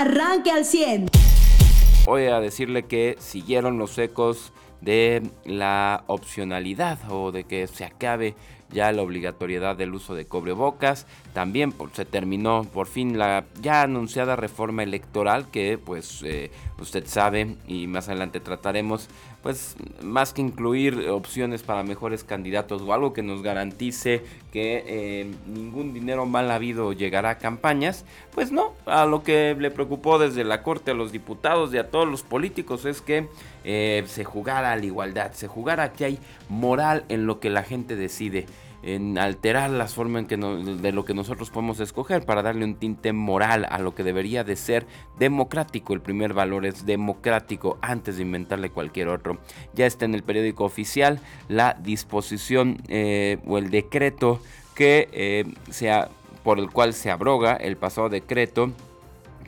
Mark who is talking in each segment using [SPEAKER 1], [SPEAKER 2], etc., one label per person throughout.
[SPEAKER 1] arranque al 100.
[SPEAKER 2] Voy a decirle que siguieron los ecos de la opcionalidad o de que se acabe ya la obligatoriedad del uso de cobrebocas. También pues, se terminó por fin la ya anunciada reforma electoral que pues eh, usted sabe y más adelante trataremos pues más que incluir opciones para mejores candidatos o algo que nos garantice que eh, ningún dinero mal habido llegará a campañas, pues no, a lo que le preocupó desde la Corte a los diputados y a todos los políticos es que eh, se jugara a la igualdad, se jugara que hay moral en lo que la gente decide en alterar las formas en que de lo que nosotros podemos escoger para darle un tinte moral a lo que debería de ser democrático. El primer valor es democrático antes de inventarle cualquier otro. Ya está en el periódico oficial la disposición eh, o el decreto que eh, sea por el cual se abroga el pasado decreto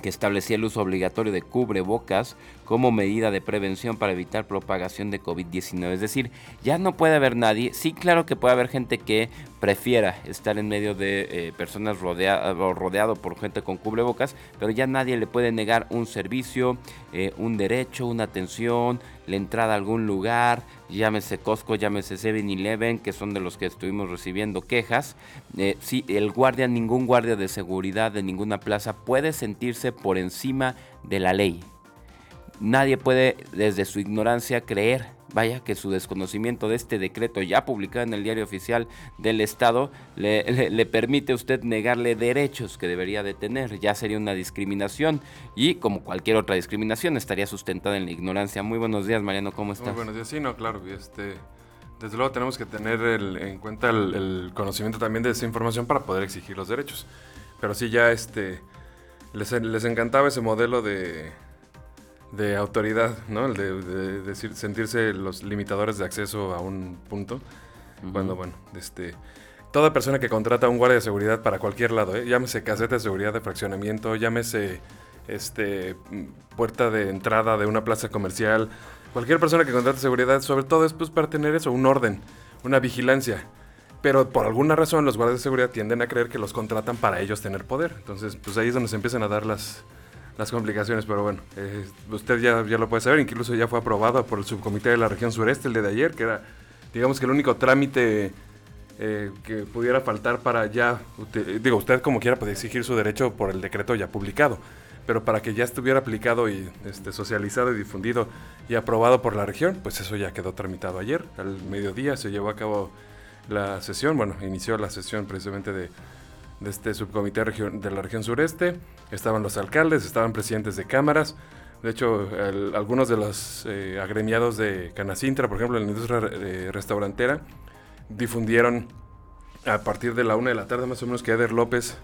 [SPEAKER 2] que establecía el uso obligatorio de cubrebocas como medida de prevención para evitar propagación de COVID-19. Es decir, ya no puede haber nadie. Sí, claro que puede haber gente que prefiera estar en medio de eh, personas rodeado, rodeado por gente con cubrebocas, pero ya nadie le puede negar un servicio, eh, un derecho, una atención, la entrada a algún lugar, llámese Costco, llámese 7-Eleven, que son de los que estuvimos recibiendo quejas. Eh, sí, el guardia, ningún guardia de seguridad de ninguna plaza puede sentirse por encima de la ley. Nadie puede desde su ignorancia creer, vaya, que su desconocimiento de este decreto ya publicado en el diario oficial del Estado le, permite a usted negarle derechos que debería de tener. Ya sería una discriminación y como cualquier otra discriminación estaría sustentada en la ignorancia. Muy buenos días, Mariano, ¿cómo estás? Muy
[SPEAKER 3] buenos días, sí, no, claro, este... Desde luego tenemos que tener en cuenta el, conocimiento también de esa información para poder exigir los derechos. Pero sí ya este les encantaba ese modelo de, de autoridad, ¿no? El de, decir, sentirse los limitadores de acceso a un punto. Cuando, bueno, este, toda persona que contrata a un guardia de seguridad para cualquier lado, ¿eh? llámese caseta de seguridad de fraccionamiento, llámese este, puerta de entrada de una plaza comercial, cualquier persona que contrate seguridad, sobre todo es pues, para tener eso, un orden, una vigilancia. Pero por alguna razón los guardias de seguridad tienden a creer que los contratan para ellos tener poder. Entonces, pues ahí es donde se empiezan a dar las, las complicaciones, pero bueno, eh, usted ya, ya lo puede saber, incluso ya fue aprobado por el subcomité de la región sureste el día de ayer, que era, digamos que el único trámite eh, que pudiera faltar para ya, digo, usted como quiera puede exigir su derecho por el decreto ya publicado, pero para que ya estuviera aplicado y este, socializado y difundido y aprobado por la región, pues eso ya quedó tramitado ayer, al mediodía se llevó a cabo la sesión, bueno, inició la sesión precisamente de de este subcomité de la región sureste. Estaban los alcaldes, estaban presidentes de cámaras. De hecho, algunos de los eh, agremiados de Canacintra, por ejemplo, en la industria eh, restaurantera, difundieron a partir de la una de la tarde más o menos que Eder López,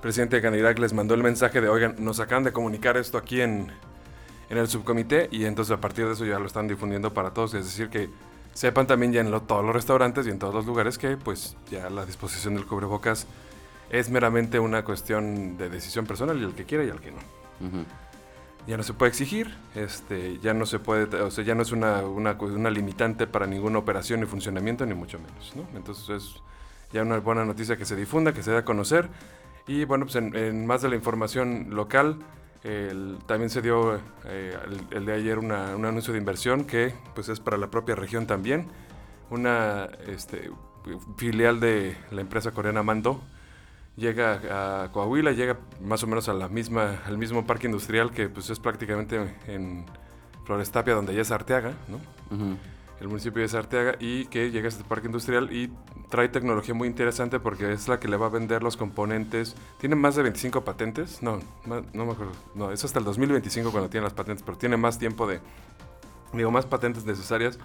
[SPEAKER 3] presidente de Canirac, les mandó el mensaje de, oigan, nos acaban de comunicar esto aquí en, en el subcomité y entonces a partir de eso ya lo están difundiendo para todos. Es decir, que sepan también ya en todos los restaurantes y en todos los lugares que pues ya la disposición del cubrebocas es meramente una cuestión de decisión personal y el que quiera y el que no. Ya no se puede exigir, este, ya no se puede, o sea, ya no es una, una, limitante para ninguna operación ni funcionamiento, ni mucho menos, ¿no? Entonces es ya una buena noticia que se difunda, que se dé a conocer. Y bueno, pues en, más de la información local, también se dio eh, el, de ayer un anuncio de inversión que pues es para la propia región también. Una este, filial de la empresa coreana Mando llega a Coahuila, llega más o menos a la misma, al mismo parque industrial que pues es prácticamente en Florestapia, donde ya es Arteaga, ¿no? El municipio es Arteaga y que llega a este parque industrial y trae tecnología muy interesante porque es la que le va a vender los componentes. Tiene más de 25 patentes, no, no me acuerdo, no, es hasta el 2025 cuando tiene las patentes, pero tiene más tiempo de, digo, más patentes necesarias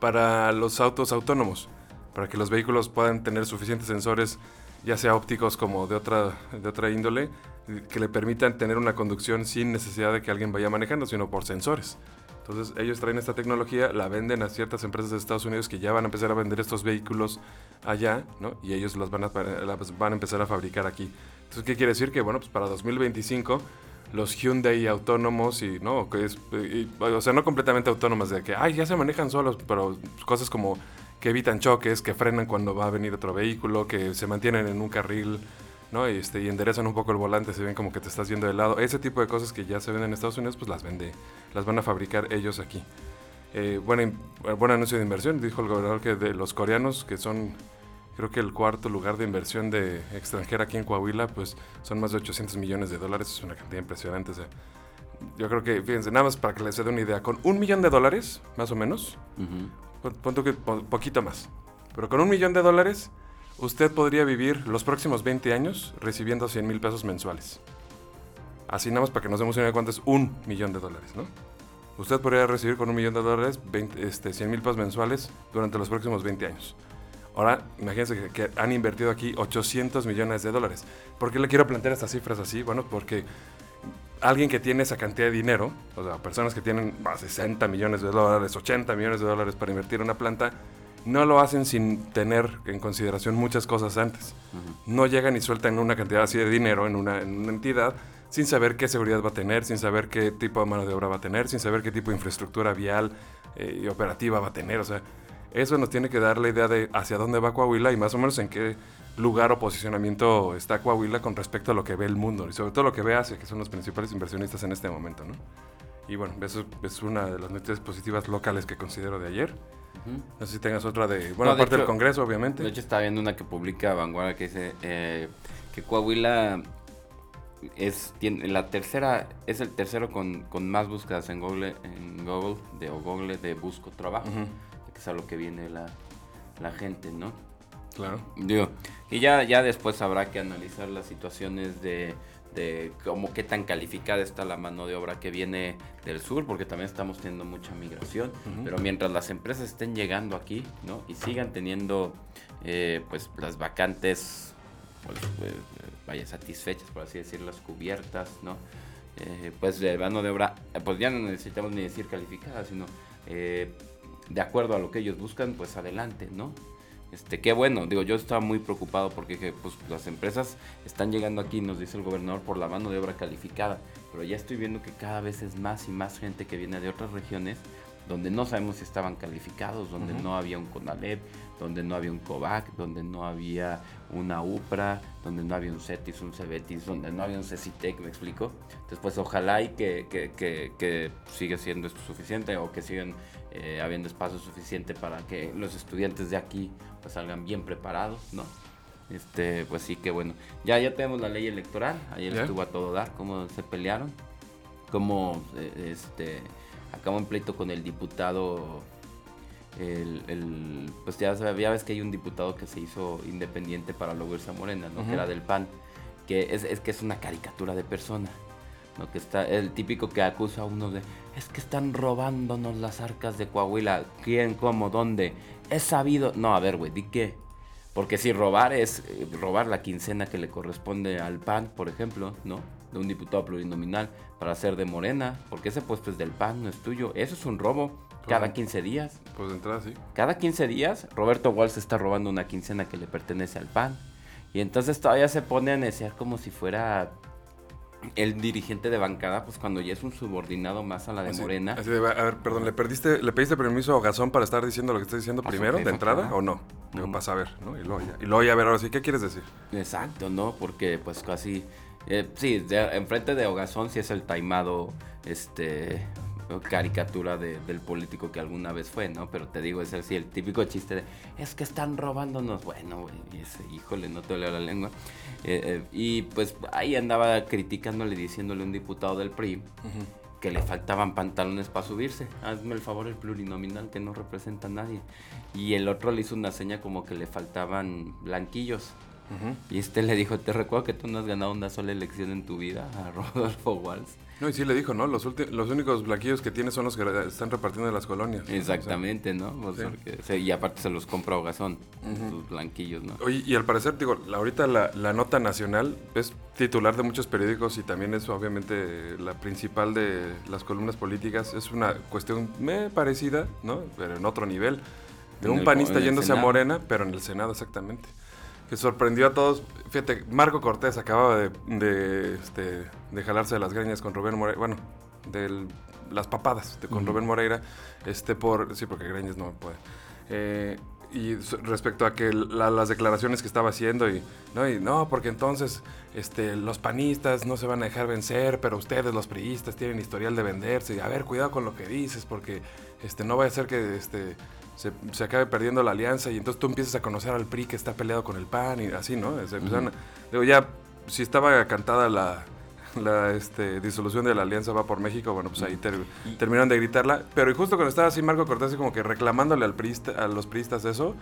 [SPEAKER 3] para los autos autónomos, para que los vehículos puedan tener suficientes sensores ya sea ópticos como de otra, de otra índole, que le permitan tener una conducción sin necesidad de que alguien vaya manejando, sino por sensores. Entonces ellos traen esta tecnología, la venden a ciertas empresas de Estados Unidos que ya van a empezar a vender estos vehículos allá, ¿no? Y ellos los van a, van a empezar a fabricar aquí. Entonces, ¿qué quiere decir? Que, bueno, pues para 2025 los Hyundai autónomos y, ¿no? Que es, o sea, no completamente autónomos de que, ay, ya se manejan solos, pero cosas como que evitan choques, que frenan cuando va a venir otro vehículo, que se mantienen en un carril ¿no? Y, este, y enderezan un poco el volante, se ven como que te estás viendo de lado. Ese tipo de cosas que ya se ven en Estados Unidos, pues las vende, las van a fabricar ellos aquí. Eh, buen anuncio de inversión, dijo el gobernador que de los coreanos, que son creo que el cuarto lugar de inversión de extranjera aquí en Coahuila, pues son más de 800 millones de dólares, es una cantidad impresionante. yo creo que, fíjense, nada más para que les dé una idea, con un millón de dólares, más o menos, que poquito más, pero con un millón de dólares, usted podría vivir los próximos 20 años recibiendo 100 mil pesos mensuales. Así nada más para que nos demos una idea de cuánto es un millón de dólares, ¿no? Usted podría recibir con un millón de dólares 20, este, 100 mil pesos mensuales durante los próximos 20 años. Ahora, imagínense que, han invertido aquí 800 millones de dólares. ¿Por qué le quiero plantear estas cifras así? Bueno, porque alguien que tiene esa cantidad de dinero, o sea, personas que tienen 60 millones de dólares, 80 millones de dólares para invertir en una planta, no lo hacen sin tener en consideración muchas cosas antes. No llegan y sueltan una cantidad así de dinero en una, entidad sin saber qué seguridad va a tener, sin saber qué tipo de mano de obra va a tener, sin saber qué tipo de infraestructura vial eh, y operativa va a tener. O sea, eso nos tiene que dar la idea de hacia dónde va Coahuila y más o menos en qué lugar o posicionamiento está Coahuila con respecto a lo que ve el mundo y sobre todo lo que ve Asia, que son los principales inversionistas en este momento. ¿no? Y bueno, eso es una de las noticias positivas locales que considero de ayer. No sé si tengas otra de, bueno, aparte del Congreso, obviamente.
[SPEAKER 2] De hecho, está viendo una que publica Vanguardia que dice eh, que Coahuila es tiene la tercera es el tercero con, con más búsquedas en Google en Google de o Google de busco trabajo es a lo que viene la, la gente, ¿no?
[SPEAKER 3] Claro.
[SPEAKER 2] Digo, y ya, ya después habrá que analizar las situaciones de, de cómo qué tan calificada está la mano de obra que viene del sur, porque también estamos teniendo mucha migración, pero mientras las empresas estén llegando aquí, ¿no? Y sigan teniendo, eh, pues, las vacantes, pues, pues, vaya, satisfechas, por así decirlas, cubiertas, ¿no? Eh, pues de mano de obra, pues ya no necesitamos ni decir calificada, sino eh, de acuerdo a lo que ellos buscan, pues adelante, ¿no? Este, qué bueno, digo, yo estaba muy preocupado porque pues, las empresas están llegando aquí, nos dice el gobernador, por la mano de obra calificada, pero ya estoy viendo que cada vez es más y más gente que viene de otras regiones donde no sabemos si estaban calificados, donde no había un CONALEP, donde no había un COVAC, donde no había una UPRA, donde no había un CETIS, un CEBETIS, donde no había un CECITEC, ¿me explico? Entonces, pues ojalá y que, que, que, que siga siendo esto suficiente o que sigan eh, habiendo espacio suficiente para que los estudiantes de aquí pues salgan bien preparados, ¿no? Este, pues sí que bueno. Ya, ya tenemos la ley electoral, ayer estuvo a todo dar, cómo se pelearon, cómo eh, este acabó en pleito con el diputado el, pues ya, ya, ves que hay un diputado que se hizo independiente para a Morena, ¿no? Que era del PAN, que es, es, que es una caricatura de persona, ¿no? Que está el típico que acusa a uno de, es que están robándonos las arcas de Coahuila, ¿quién, cómo, dónde? Es sabido, no, a ver, güey, di qué. Porque si robar es eh, robar la quincena que le corresponde al PAN, por ejemplo, ¿no? De un diputado plurinominal para ser de Morena, porque ese puesto es del PAN, no es tuyo. Eso es un robo cada 15 días.
[SPEAKER 3] Pues de entrada sí.
[SPEAKER 2] Cada 15 días, Roberto Walsh está robando una quincena que le pertenece al PAN. Y entonces todavía se pone a necear como si fuera el dirigente de bancada, pues cuando ya es un subordinado más a la de Morena.
[SPEAKER 3] a ver, perdón, ¿le, perdiste, ¿le pediste permiso a Gazón para estar diciendo lo que estás diciendo primero, de entrada, o no? Digo, para saber, ¿no? Y luego, ya, y luego ya a ver, ahora sí, ¿qué quieres decir?
[SPEAKER 2] Exacto, ¿no? Porque pues casi... Eh, sí, enfrente de Ogazón sí es el taimado, este, caricatura del político que alguna vez fue, ¿no? Pero te digo, es así, el típico chiste de, es que están robándonos. Bueno, güey, ese, híjole, no te duele la lengua. Eh, eh, y pues ahí andaba criticándole, diciéndole a un diputado del PRI que le faltaban pantalones para subirse. Hazme el favor, el plurinominal que no representa a nadie. Y el otro le hizo una seña como que le faltaban blanquillos. Y este le dijo, te recuerdo que tú no has ganado una sola elección en tu vida a Rodolfo Walsh.
[SPEAKER 3] No, y sí le dijo, ¿no? Los, los únicos blanquillos que tiene son los que están repartiendo en las colonias.
[SPEAKER 2] Exactamente, ¿no? Pues y aparte se los compra Hogazón, sus blanquillos, ¿no?
[SPEAKER 3] Oye, y al parecer, digo, ahorita la, la, nota nacional es titular de muchos periódicos y también es obviamente la principal de las columnas políticas. Es una cuestión me parecida, ¿no? Pero en otro nivel. De un panista yéndose a Morena, pero en el Senado exactamente que sorprendió a todos. Fíjate, Marco Cortés acababa de, de, este, de jalarse de las greñas con Rubén Moreira, bueno, de las papadas con Rubén Moreira, este, por, sí, porque greñas no puede. Eh, y respecto a que las declaraciones que estaba haciendo y no, y no, porque entonces este, los panistas no se van a dejar vencer, pero ustedes los priistas tienen historial de venderse. Y, a ver, cuidado con lo que dices, porque este, no vaya a ser que este, se, se, acabe perdiendo la alianza y entonces tú empiezas a conocer al PRI que está peleado con el PAN y así, ¿no? digo, ya, si estaba cantada la, la este, disolución de la alianza va por México, bueno, pues ahí terminaron de gritarla. Pero justo cuando estaba así Marco Cortés, como que reclamándole al a los priistas eso,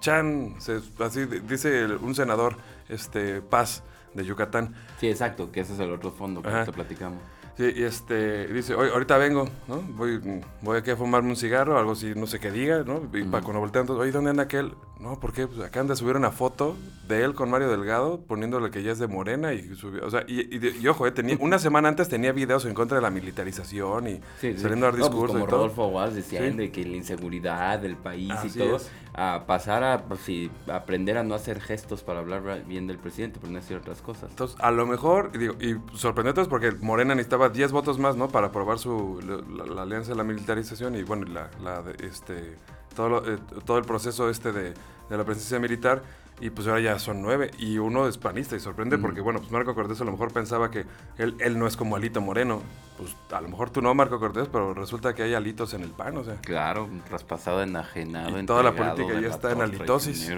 [SPEAKER 3] Chan, así dice un senador, este, Paz, de Yucatán.
[SPEAKER 2] Sí, exacto, que ese es el otro fondo que te platicamos.
[SPEAKER 3] Sí, y este, dice, Oye, ahorita vengo, ¿no? Voy, voy aquí a fumarme un cigarro, algo así, no sé qué diga, ¿no? Y para cuando voltean, oye, ¿dónde anda aquel? No, ¿por qué? Pues acá anda a subir una foto de él con Mario Delgado, poniéndole que ya es de Morena y subió, o sea, y, ojo, eh, tenía, una semana antes tenía videos en contra de la militarización y saliendo a dar pues discursos
[SPEAKER 2] como Rodolfo Walsh decían de que la inseguridad del país y todo, a pasar a, pues, aprender a no hacer gestos para hablar bien del presidente, pero no decir otras cosas.
[SPEAKER 3] Entonces, a lo mejor, y, digo, y sorprendente porque Morena necesitaba 10 votos más, ¿no? Para aprobar su, la, alianza de la militarización y, bueno, la, la este, todo, eh, todo el proceso este de, de la presencia militar y pues ahora ya son nueve y uno es panista y sorprende porque bueno, pues Marco Cortés a lo mejor pensaba que él, él no es como Alito Moreno, pues a lo mejor tú no Marco Cortés, pero resulta que hay alitos en el PAN, o sea.
[SPEAKER 2] Claro, traspasado, enajenado.
[SPEAKER 3] Y toda la política ya está en alitosis.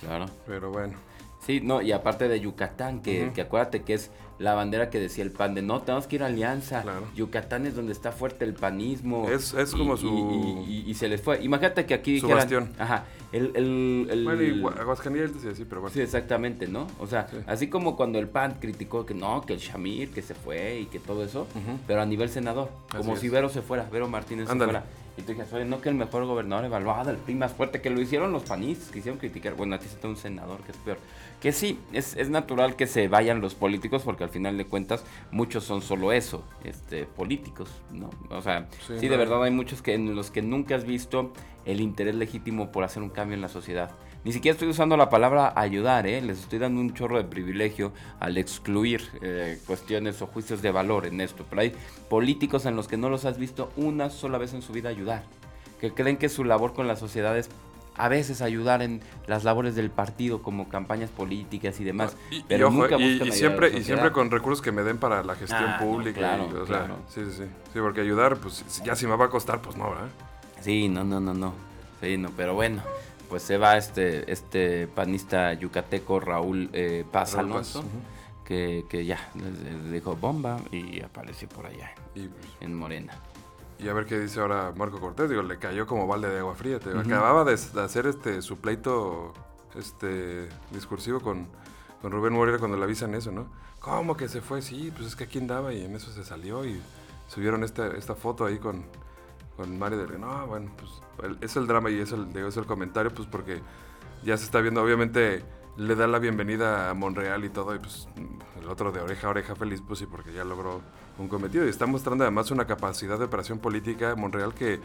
[SPEAKER 2] Claro.
[SPEAKER 3] Pero bueno.
[SPEAKER 2] Sí, no, y aparte de Yucatán, que, que acuérdate que es la bandera que decía el PAN de no, tenemos que ir a Alianza. Yucatán es donde está fuerte el panismo.
[SPEAKER 3] Es, es como
[SPEAKER 2] su. Y, se les fue. Imagínate que aquí. Su Ajá. El, el, el,
[SPEAKER 3] bueno, y Aguascalientes sí, pero bueno.
[SPEAKER 2] Sí, exactamente, ¿no? O sea, así como cuando el PAN criticó que no, que el Shamir, que se fue y que todo eso, pero a nivel senador. Como si Vero se fuera, Vero Martínez se fuera. Y tú dices, oye, no que el mejor gobernador evaluado, el PRI más fuerte, que lo hicieron los panistas, que hicieron criticar. Bueno, a ti se un senador, que es peor. Que sí, es, es, natural que se vayan los políticos, porque al final de cuentas muchos son solo eso, este, políticos, ¿no? O sea, sí, de verdad hay muchos que en los que nunca has visto el interés legítimo por hacer un cambio en la sociedad. Ni siquiera estoy usando la palabra ayudar, ¿eh? les estoy dando un chorro de privilegio al excluir eh, cuestiones o juicios de valor en esto. Pero hay políticos en los que no los has visto una sola vez en su vida ayudar, que creen que su labor con la sociedad es a veces ayudar en las labores del partido como campañas políticas y demás.
[SPEAKER 3] y, pero nunca y, siempre y siempre con recursos que me den para la gestión ah, pública. claro, claro. Sí, sí, sí. Sí, porque ayudar, pues ya si me va a costar, pues no, ¿verdad?
[SPEAKER 2] Sí, no, no, no, no. Sí, no, pero bueno pues se va este, este panista yucateco Raúl eh, Paz Alonso, que, ya le dijo bomba y apareció por allá pues, en Morena.
[SPEAKER 3] Y a ver qué dice ahora Marco Cortés, digo, le cayó como balde de agua fría. Acababa de, hacer este su pleito este discursivo con, con Rubén Moreira cuando le avisan eso, ¿no? ¿Cómo que se fue? Sí, pues es que aquí andaba y en eso se salió y subieron esta, esta foto ahí con, con Mario del No, bueno, pues es el drama y es el, es el comentario, pues porque ya se está viendo, obviamente le da la bienvenida a Monreal y todo, y pues el otro de oreja a oreja feliz, pues sí, porque ya logró un cometido. Y está mostrando además una capacidad de operación política Monreal que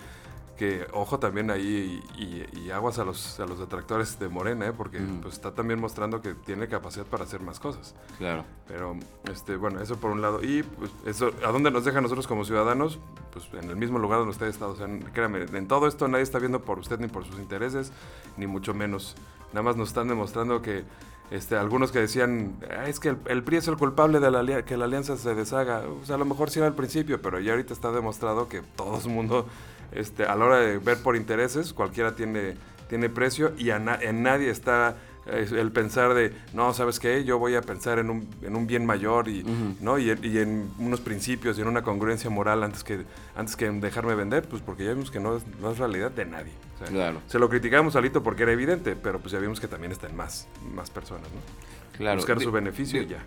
[SPEAKER 3] que ojo también ahí y, aguas a los, a los detractores de Morena, ¿eh? porque mm. pues, está también mostrando que tiene capacidad para hacer más cosas.
[SPEAKER 2] Claro.
[SPEAKER 3] Pero, este, bueno, eso por un lado. Y pues, eso, ¿a dónde nos deja nosotros como ciudadanos? Pues en el mismo lugar donde usted está. O sea, créame, en todo esto nadie está viendo por usted ni por sus intereses, ni mucho menos. Nada más nos están demostrando que este, algunos que decían, ah, es que el, PRI es el culpable de la, que la alianza se deshaga. O sea, a lo mejor sí era al principio, pero ya ahorita está demostrado que todo el mundo este, a la hora de ver por intereses, cualquiera tiene, tiene precio y en nadie está el pensar de, no, ¿sabes qué? Yo voy a pensar en un, en un bien mayor y, ¿no? Y, en unos principios y en una congruencia moral antes que, antes que dejarme vender, pues porque ya vimos que no es, no es realidad de nadie.
[SPEAKER 2] claro.
[SPEAKER 3] Se lo criticamos a Lito porque era evidente, pero pues ya vimos que también está en más, más personas, ¿no?
[SPEAKER 2] Claro.
[SPEAKER 3] Buscar su beneficio y ya.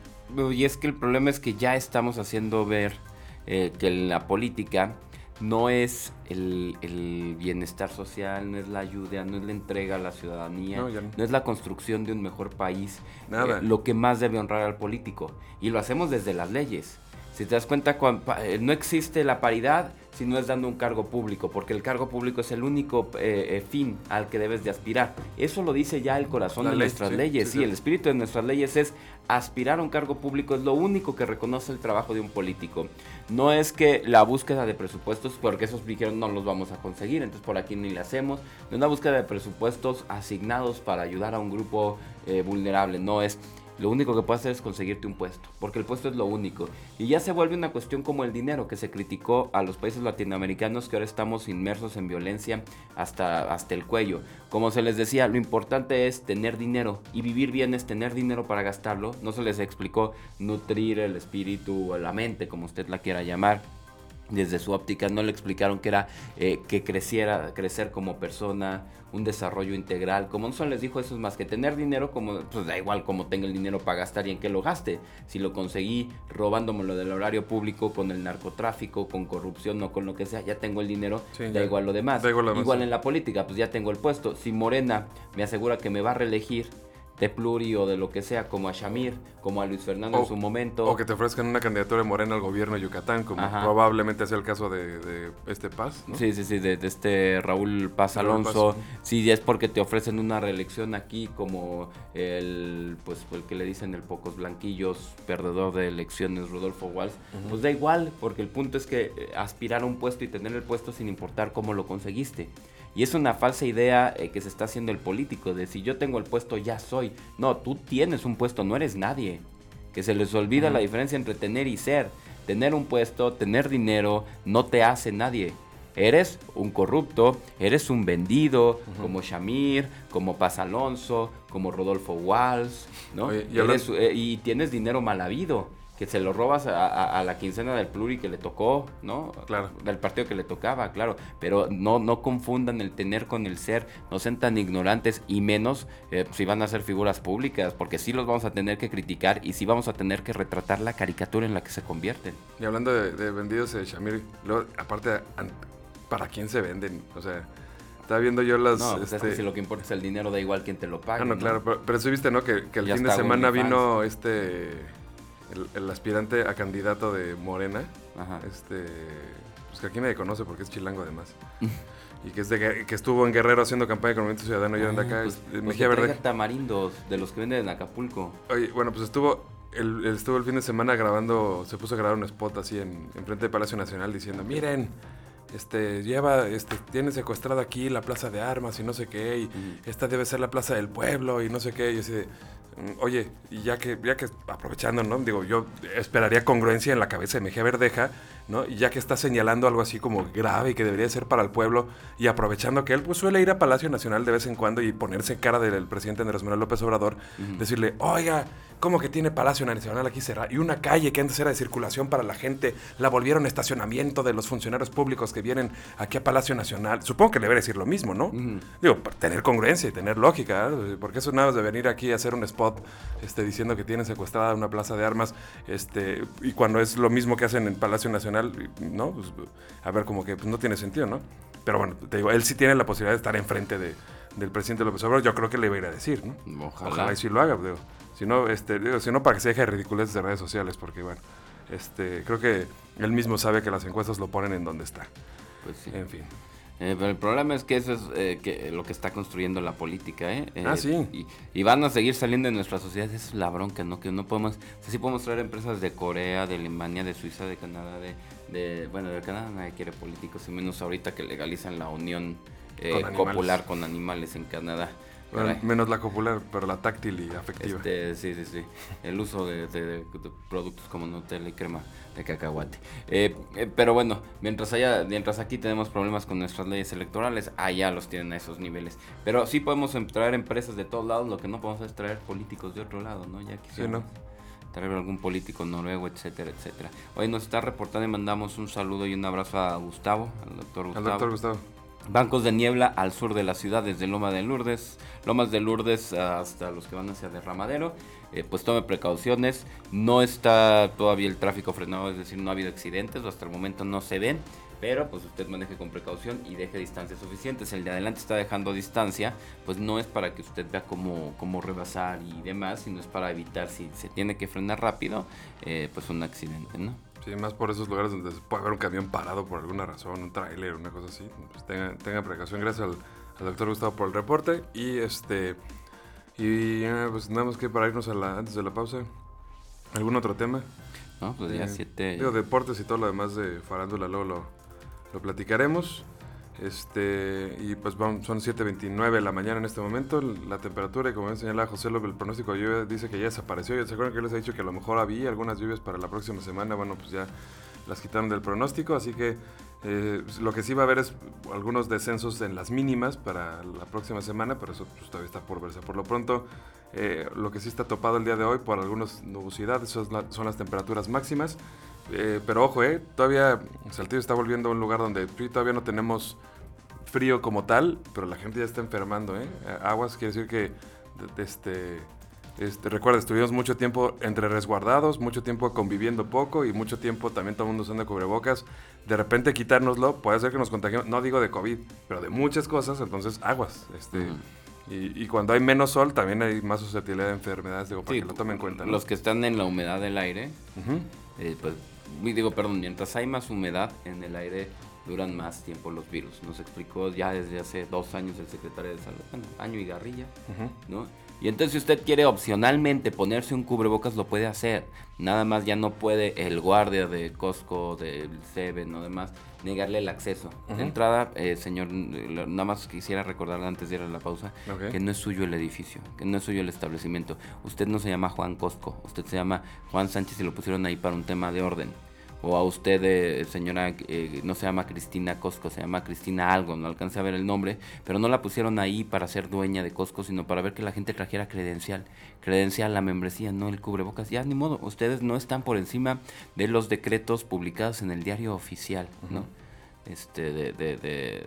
[SPEAKER 2] Y es que el problema es que ya estamos haciendo ver eh, que la política no es el, bienestar social, no es la ayuda, no es la entrega a la ciudadanía, no, es la construcción de un mejor país,
[SPEAKER 3] Nada.
[SPEAKER 2] Eh, lo que más debe honrar al político. Y lo hacemos desde las leyes. Si te das cuenta, eh, no existe la paridad, si no es dando un cargo público, porque el cargo público es el único eh, eh, fin al que debes de aspirar. Eso lo dice ya el corazón de nuestras leyes. Sí, el espíritu de nuestras leyes es aspirar a un cargo público, es lo único que reconoce el trabajo de un político. No es que la búsqueda de presupuestos, porque esos dijeron no los vamos a conseguir, entonces por aquí ni le hacemos. No es una búsqueda de presupuestos asignados para ayudar a un grupo eh, vulnerable, no es lo único que puede hacer es conseguirte un puesto, porque el puesto es lo único. Y ya se vuelve una cuestión como el dinero, que se criticó a los países latinoamericanos que ahora estamos inmersos en violencia hasta, hasta el cuello. Como se les decía, lo importante es tener dinero y vivir bien es tener dinero para gastarlo. No se les explicó nutrir el espíritu o la mente, como usted la quiera llamar desde su óptica no le explicaron que era eh, que creciera, crecer como persona, un desarrollo integral. Como no se les dijo eso es más que tener dinero, como pues da igual como tenga el dinero para gastar y en qué lo gaste. Si lo conseguí robándomelo del horario público, con el narcotráfico, con corrupción o con lo que sea, ya tengo el dinero, da igual lo demás. igual, en la política, pues ya tengo el puesto. Si Morena me asegura que me va a reelegir, de Pluri o de lo que sea, como a Shamir, como a Luis Fernando en su momento.
[SPEAKER 3] O que te ofrezcan una candidatura de Morena al gobierno de Yucatán, como probablemente sea el caso de, este Paz. ¿no?
[SPEAKER 2] Sí, sí, sí, de, este Raúl Paz Alonso. Sí, ya es porque te ofrecen una reelección aquí como el, pues, el que le dicen el pocos blanquillos, perdedor de elecciones, Rodolfo Walsh. Pues da igual, porque el punto es que eh, aspirar a un puesto y tener el puesto sin importar cómo lo conseguiste. Y es una falsa idea eh, que se está haciendo el político, de si yo tengo el puesto ya soy. No, tú tienes un puesto, no eres nadie. Que se les olvida la diferencia entre tener y ser. Tener un puesto, tener dinero, no te hace nadie. Eres un corrupto, eres un vendido, como Shamir, como Paz Alonso, como Rodolfo Walsh, ¿no? y, eh, y tienes dinero mal habido que se lo robas a, la quincena del pluri que le tocó, ¿no?
[SPEAKER 3] Claro.
[SPEAKER 2] Del partido que le tocaba, claro. Pero no, no confundan el tener con el ser, no sean tan ignorantes y menos eh, si van a ser figuras públicas, porque sí los vamos a tener que criticar y sí vamos a tener que retratar la caricatura en la que se convierten.
[SPEAKER 3] Y hablando de, vendidos de Shamir, aparte, ¿para quién se venden? O sea, estaba viendo yo las.
[SPEAKER 2] No, pues este... si lo que importa es el dinero, da igual quién te lo pague.
[SPEAKER 3] Ah, no, claro, pero, pero viste, ¿no? Que, el fin de semana vino este el, aspirante a candidato de Morena, este, pues que aquí nadie conoce porque es chilango además. y que, es de, que estuvo en Guerrero haciendo campaña con Movimiento Ciudadano y anda acá.
[SPEAKER 2] Pues, pues Mejía Verde. tamarindos de los que venden en Acapulco.
[SPEAKER 3] Oye, bueno, pues estuvo el, estuvo el fin de semana grabando, se puso a grabar un spot así en, en frente del Palacio Nacional diciendo, miren, este, lleva, este, tiene secuestrada aquí la plaza de armas y no sé qué, y esta debe ser la plaza del pueblo y no sé qué, y así de, oye, y ya que, ya que aprovechando, ¿no? Digo, yo esperaría congruencia en la cabeza de Mejía Verdeja, ¿no? Y ya que está señalando algo así como grave y que debería ser para el pueblo, y aprovechando que él pues suele ir a Palacio Nacional de vez en cuando y ponerse cara del presidente Andrés Manuel López Obrador, decirle, oiga, ¿Cómo que tiene Palacio Nacional aquí cerrado? Y una calle que antes era de circulación para la gente, la volvieron estacionamiento de los funcionarios públicos que vienen aquí a Palacio Nacional. Supongo que le debe decir lo mismo, ¿no? Digo, tener congruencia y tener lógica, ¿eh? porque eso nada más de venir aquí a hacer un spot este, diciendo que tienen secuestrada una plaza de armas, este, y cuando es lo mismo que hacen en Palacio Nacional, ¿no? Pues, a ver, como que pues, no tiene sentido, ¿no? Pero bueno, te digo, él sí tiene la posibilidad de estar enfrente de, del presidente López Obrador, yo creo que le iba a ir a decir, ¿no?
[SPEAKER 2] Ojalá.
[SPEAKER 3] Ojalá y sí lo haga, digo. Si no, este, digo, si no para que se deje de ridiculez de redes sociales, porque bueno, este, creo que él mismo sabe que las encuestas lo ponen en donde está.
[SPEAKER 2] Pues sí.
[SPEAKER 3] En fin.
[SPEAKER 2] Eh, pero el problema es que eso es eh, que lo que está construyendo la política, ¿eh?
[SPEAKER 3] ah, sí.
[SPEAKER 2] Y, y, van a seguir saliendo en nuestra sociedad. Esa es la bronca, ¿no? Que no podemos... O sí podemos traer empresas de Corea, de Alemania, de Suiza, de Canadá, de... de bueno, de Canadá nadie quiere políticos, y menos ahorita que legalizan la unión popular con animales en Canadá
[SPEAKER 3] menos la copular, pero la táctil y afectiva.
[SPEAKER 2] Este, sí, sí, sí. El uso de, productos como Nutella y crema de cacahuate. Eh, eh, pero bueno, mientras allá, mientras aquí tenemos problemas con nuestras leyes electorales, allá los tienen a esos niveles. Pero sí podemos traer empresas de todos lados, lo que no podemos es traer políticos de otro lado, ¿no? Ya quisiéramos traer algún político noruego, etcétera, etcétera. Hoy nos está reportando y mandamos un saludo y un abrazo a Gustavo, al doctor Gustavo.
[SPEAKER 3] Al doctor Gustavo.
[SPEAKER 2] Bancos de niebla al sur de la ciudad, desde Loma de Lourdes, Lomas de Lourdes hasta los que van hacia Derramadero. Eh, pues tome precauciones. No está todavía el tráfico frenado, es decir, no ha habido accidentes, hasta el momento no se ven. Pero pues usted maneje con precaución y deje distancias suficientes. El de adelante está dejando distancia, pues no es para que usted vea cómo, cómo rebasar y demás, sino es para evitar si se tiene que frenar rápido, eh, pues un accidente, ¿no?
[SPEAKER 3] Sí, más por esos lugares donde puede haber un camión parado por alguna razón, un tráiler, una cosa así. Pues tengan, tengan precaución. Gracias al, al, doctor Gustavo por el reporte. Y este y eh, pues nada más que para irnos a la, antes de la pausa. ¿Algún otro tema?
[SPEAKER 2] No, pues ya eh, siete.
[SPEAKER 3] Digo, deportes y todo lo demás de farándula, luego lo, lo platicaremos. Este, y pues vamos, son 7.29 de la mañana en este momento. La temperatura, y como señalaba José López, el pronóstico de lluvia dice que ya desapareció. ¿Se acuerdan que les he dicho que a lo mejor había algunas lluvias para la próxima semana? Bueno, pues ya las quitaron del pronóstico, así que eh, lo que sí va a haber es algunos descensos en las mínimas para la próxima semana, pero eso pues, todavía está por verse. Por lo pronto, eh, lo que sí está topado el día de hoy por algunas nubosidades son, son las temperaturas máximas. Eh, pero ojo, eh, todavía Saltillo está volviendo a un lugar donde todavía no tenemos frío como tal, pero la gente ya está enfermando. ¿eh? Aguas quiere decir que este, este, recuerda, estuvimos mucho tiempo entre resguardados, mucho tiempo conviviendo poco y mucho tiempo también todo el mundo usando cubrebocas. De repente quitárnoslo puede ser que nos contagiemos, no digo de COVID, pero de muchas cosas, entonces aguas. Este, y, cuando hay menos sol también hay más susceptibilidad de enfermedades, digo, para que lo tomen en cuenta.
[SPEAKER 2] Los que están en la humedad del aire, eh, pues digo, perdón, mientras hay más humedad en el aire, duran más tiempo los virus. Nos explicó ya desde hace dos años el secretario de Salud, bueno, año y garrilla, ¿no? Y entonces si usted quiere opcionalmente ponerse un cubrebocas, lo puede hacer. Nada más ya no puede el guardia de Costco, del Seven o demás, negarle el acceso. De entrada, eh, señor, nada más quisiera recordarle antes de ir a la pausa, que no es suyo el edificio, que no es suyo el establecimiento. Usted no se llama Juan Costco, usted se llama Juan Sánchez y lo pusieron ahí para un tema de orden o a usted, eh, señora, eh, no se llama Cristina Cosco, se llama Cristina algo, no alcancé a ver el nombre, pero no la pusieron ahí para ser dueña de Costco, sino para ver que la gente trajera credencial, credencial, la membresía, no el cubrebocas. Ya, ni modo, ustedes no están por encima de los decretos publicados en el diario oficial, ¿no? Este, de, de